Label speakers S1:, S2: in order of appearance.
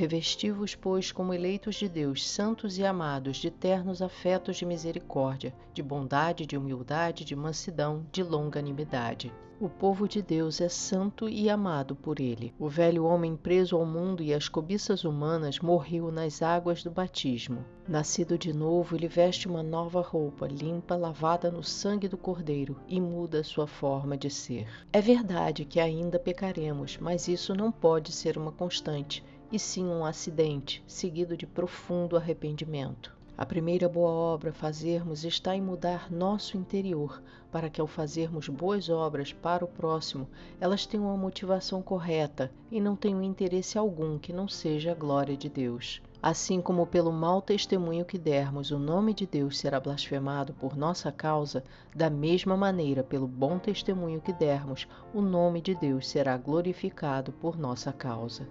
S1: Revesti-vos, pois, como eleitos de Deus, santos e amados, de ternos afetos de misericórdia, de bondade, de humildade, de mansidão, de longanimidade. O povo de Deus é santo e amado por ele. O velho homem preso ao mundo e às cobiças humanas morreu nas águas do batismo. Nascido de novo, ele veste uma nova roupa, limpa, lavada no sangue do Cordeiro, e muda sua forma de ser. É verdade que ainda pecaremos, mas isso não pode ser uma constante e sim um acidente, seguido de profundo arrependimento. A primeira boa obra a fazermos está em mudar nosso interior, para que ao fazermos boas obras para o próximo, elas tenham a motivação correta e não tenham interesse algum que não seja a glória de Deus. Assim como pelo mau testemunho que dermos o nome de Deus será blasfemado por nossa causa, da mesma maneira, pelo bom testemunho que dermos, o nome de Deus será glorificado por nossa causa.